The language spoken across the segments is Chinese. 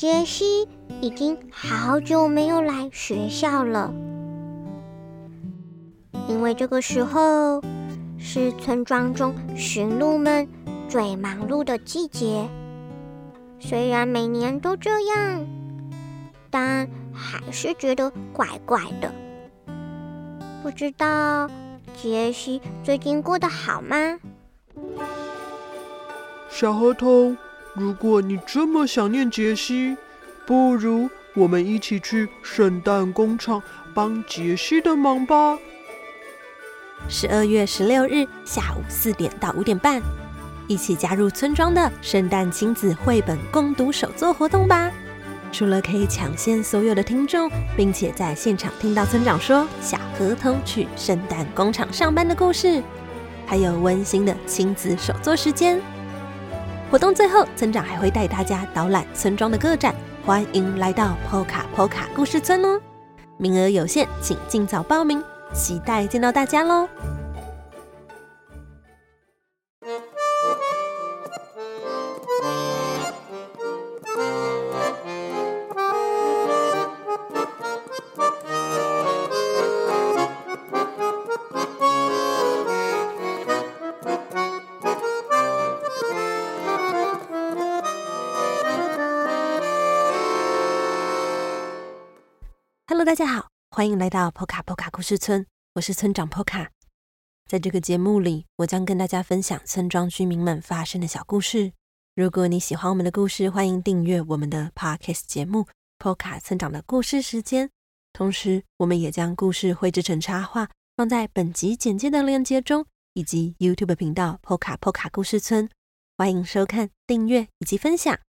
杰西已经好久没有来学校了，因为这个时候是村庄中驯鹿们最忙碌的季节。虽然每年都这样，但还是觉得怪怪的。不知道杰西最近过得好吗？小河童。如果你这么想念杰西，不如我们一起去圣诞工厂帮杰西的忙吧。十二月十六日下午四点到五点半，一起加入村庄的圣诞亲子绘本共读手作活动吧！除了可以抢先所有的听众，并且在现场听到村长说小河童去圣诞工厂上班的故事，还有温馨的亲子手作时间。活动最后，村长还会带大家导览村庄的各站，欢迎来到波卡波卡故事村哦！名额有限，请尽早报名，期待见到大家喽！Hello，大家好，欢迎来到波卡波卡故事村，我是村长波卡。在这个节目里，我将跟大家分享村庄居民们发生的小故事。如果你喜欢我们的故事，欢迎订阅我们的 Podcast 节目《波卡村长的故事时间》。同时，我们也将故事绘制成插画，放在本集简介的链接中，以及 YouTube 频道波卡波卡故事村。欢迎收看、订阅以及分享。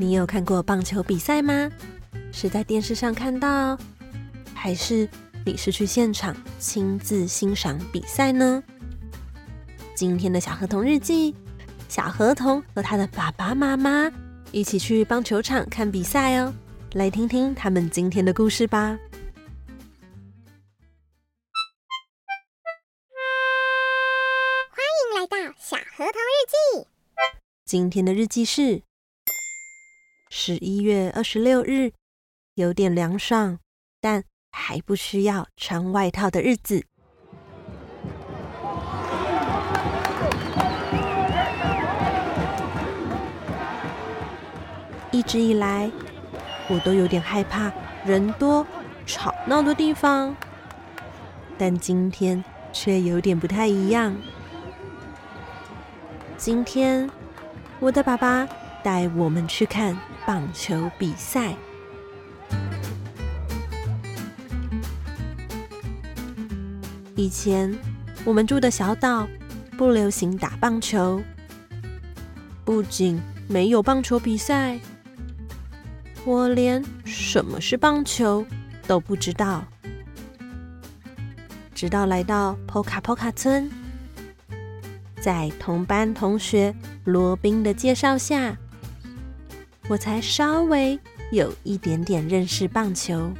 你有看过棒球比赛吗？是在电视上看到，还是你是去现场亲自欣赏比赛呢？今天的小河童日记，小河童和他的爸爸妈妈一起去棒球场看比赛哦。来听听他们今天的故事吧。欢迎来到小河童日记。今天的日记是。十一月二十六日，有点凉爽，但还不需要穿外套的日子。一直以来，我都有点害怕人多吵闹的地方，但今天却有点不太一样。今天，我的爸爸带我们去看。棒球比赛。以前我们住的小岛不流行打棒球，不仅没有棒球比赛，我连什么是棒球都不知道。直到来到波卡波卡村，在同班同学罗宾的介绍下。我才稍微有一点点认识棒球，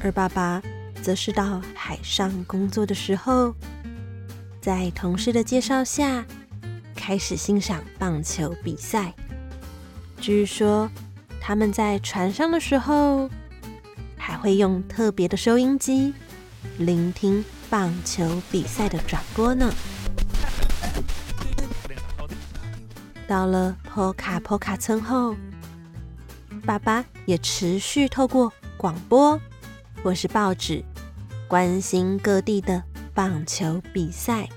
而爸爸则是到海上工作的时候，在同事的介绍下，开始欣赏棒球比赛。据说他们在船上的时候，还会用特别的收音机聆听棒球比赛的转播呢。到了波卡波卡村后，爸爸也持续透过广播或是报纸关心各地的棒球比赛。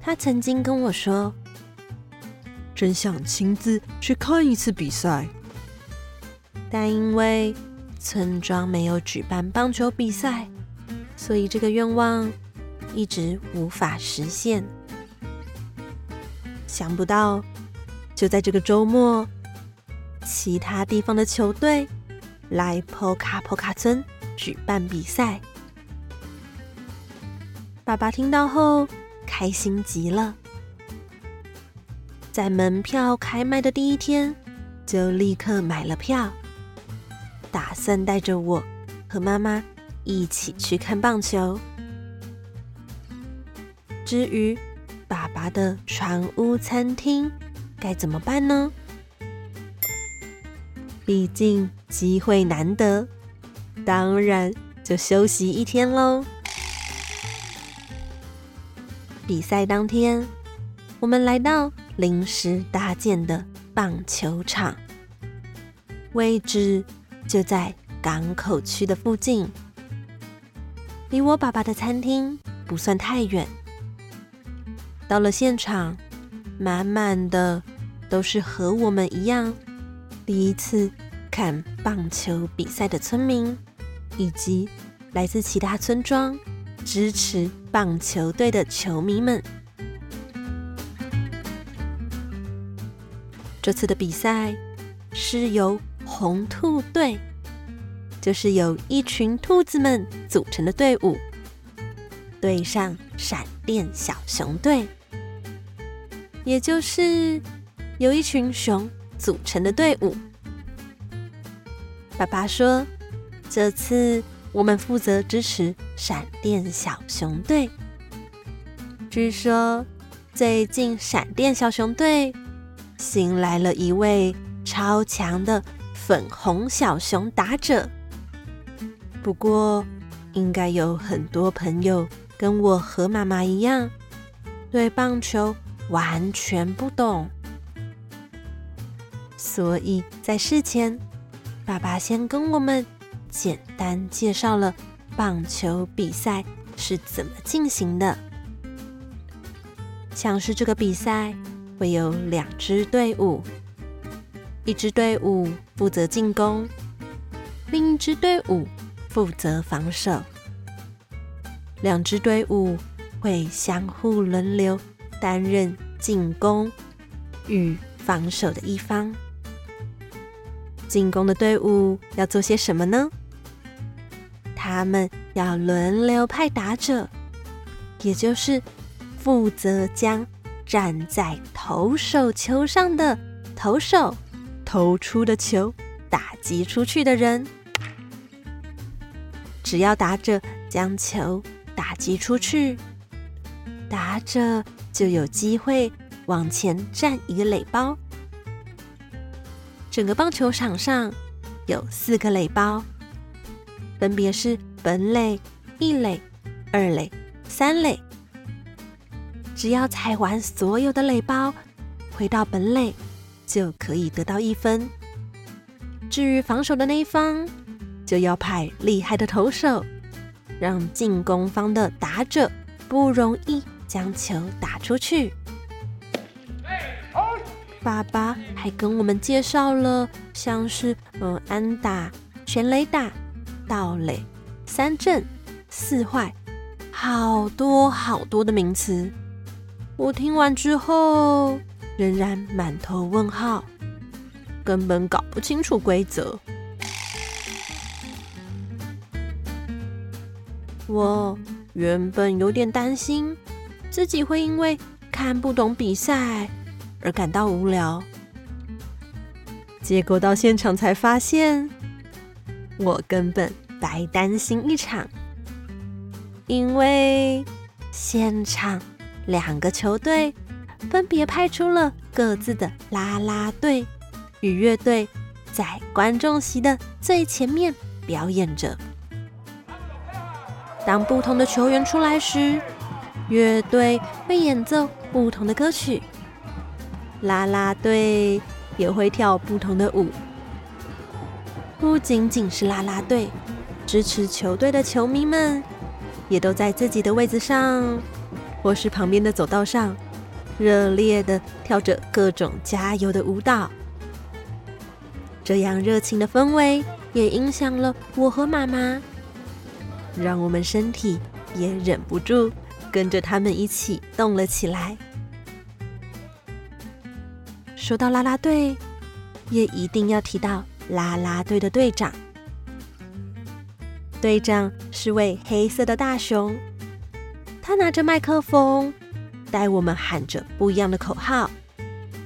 他曾经跟我说：“真想亲自去看一次比赛，但因为村庄没有举办棒球比赛，所以这个愿望一直无法实现。想不到，就在这个周末，其他地方的球队来波卡波卡村举办比赛。爸爸听到后开心极了，在门票开卖的第一天就立刻买了票，打算带着我和妈妈一起去看棒球。至于爸爸的船屋餐厅该怎么办呢？毕竟机会难得，当然就休息一天喽。比赛当天，我们来到临时搭建的棒球场，位置就在港口区的附近，离我爸爸的餐厅不算太远。到了现场，满满的都是和我们一样第一次看棒球比赛的村民，以及来自其他村庄。支持棒球队的球迷们，这次的比赛是由红兔队，就是由一群兔子们组成的队伍，对上闪电小熊队，也就是由一群熊组成的队伍。爸爸说，这次。我们负责支持闪电小熊队。据说最近闪电小熊队新来了一位超强的粉红小熊打者。不过，应该有很多朋友跟我和妈妈一样，对棒球完全不懂。所以在事前，爸爸先跟我们。简单介绍了棒球比赛是怎么进行的，像是这个比赛会有两支队伍，一支队伍负责进攻，另一支队伍负责防守，两支队伍会相互轮流担任进攻与防守的一方。进攻的队伍要做些什么呢？他们要轮流派打者，也就是负责将站在投手丘上的投手投出的球打击出去的人。只要打者将球打击出去，打者就有机会往前站一个垒包。整个棒球场上有四个垒包。分别是本垒、一垒、二垒、三垒。只要踩完所有的垒包，回到本垒，就可以得到一分。至于防守的那一方，就要派厉害的投手，让进攻方的打者不容易将球打出去。爸爸还跟我们介绍了，像是嗯安打、全垒打。盗垒、三振、四坏，好多好多的名词。我听完之后，仍然满头问号，根本搞不清楚规则。我原本有点担心自己会因为看不懂比赛而感到无聊，结果到现场才发现，我根本。白担心一场，因为现场两个球队分别派出了各自的啦啦队与乐队，在观众席的最前面表演着。当不同的球员出来时，乐队会演奏不同的歌曲，啦啦队也会跳不同的舞。不仅仅是啦啦队。支持球队的球迷们，也都在自己的位子上，或是旁边的走道上，热烈的跳着各种加油的舞蹈。这样热情的氛围，也影响了我和妈妈。让我们身体也忍不住跟着他们一起动了起来。说到啦啦队，也一定要提到啦啦队的队长。队长是位黑色的大熊，他拿着麦克风，带我们喊着不一样的口号，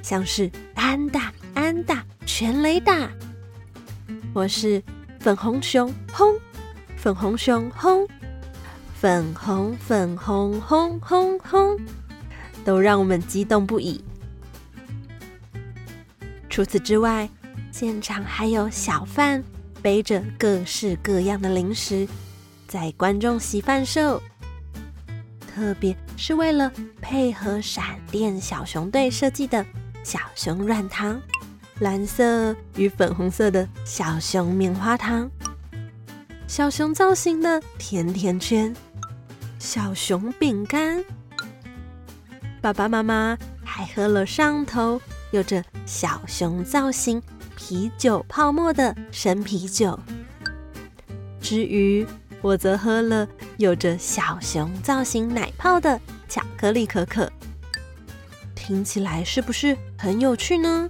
像是“安打，安打，全雷打”，或是“粉红熊轰，粉红熊轰，粉红粉红轰轰轰”，都让我们激动不已。除此之外，现场还有小贩。背着各式各样的零食，在观众席贩售。特别是为了配合闪电小熊队设计的小熊软糖，蓝色与粉红色的小熊棉花糖，小熊造型的甜甜圈，小熊饼干。爸爸妈妈还喝了上头有着小熊造型。啤酒泡沫的生啤酒，至于我则喝了有着小熊造型奶泡的巧克力可可。听起来是不是很有趣呢？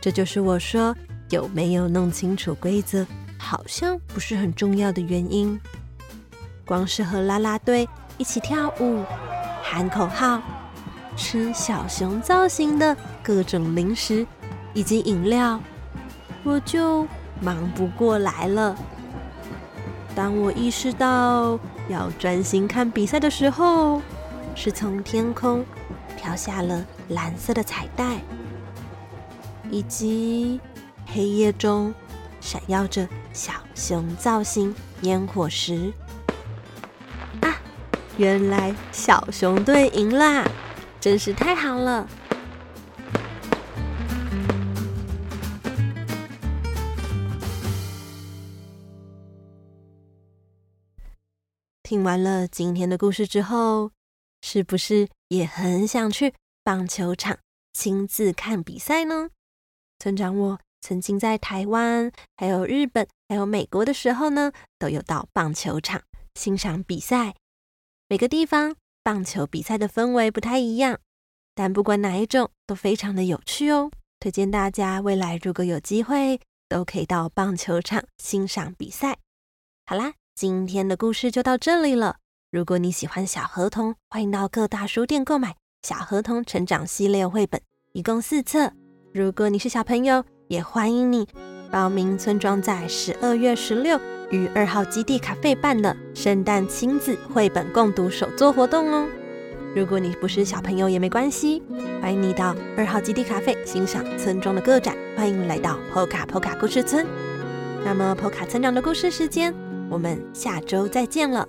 这就是我说有没有弄清楚规则，好像不是很重要的原因。光是和啦啦队一起跳舞、喊口号。吃小熊造型的各种零食以及饮料，我就忙不过来了。当我意识到要专心看比赛的时候，是从天空飘下了蓝色的彩带，以及黑夜中闪耀着小熊造型烟火时，原来小熊队赢啦！真是太好了！听完了今天的故事之后，是不是也很想去棒球场亲自看比赛呢？村长，我曾经在台湾、还有日本、还有美国的时候呢，都有到棒球场欣赏比赛。每个地方。棒球比赛的氛围不太一样，但不管哪一种都非常的有趣哦。推荐大家未来如果有机会，都可以到棒球场欣赏比赛。好啦，今天的故事就到这里了。如果你喜欢小河童，欢迎到各大书店购买《小河童成长系列》绘本，一共四册。如果你是小朋友，也欢迎你报名村庄在十二月十六。与二号基地咖啡办的圣诞亲子绘本共读手作活动哦。如果你不是小朋友也没关系，欢迎你到二号基地咖啡欣赏村庄的个展。欢迎来到 Poka Poka 故事村。那么 Poka 村长的故事时间，我们下周再见了。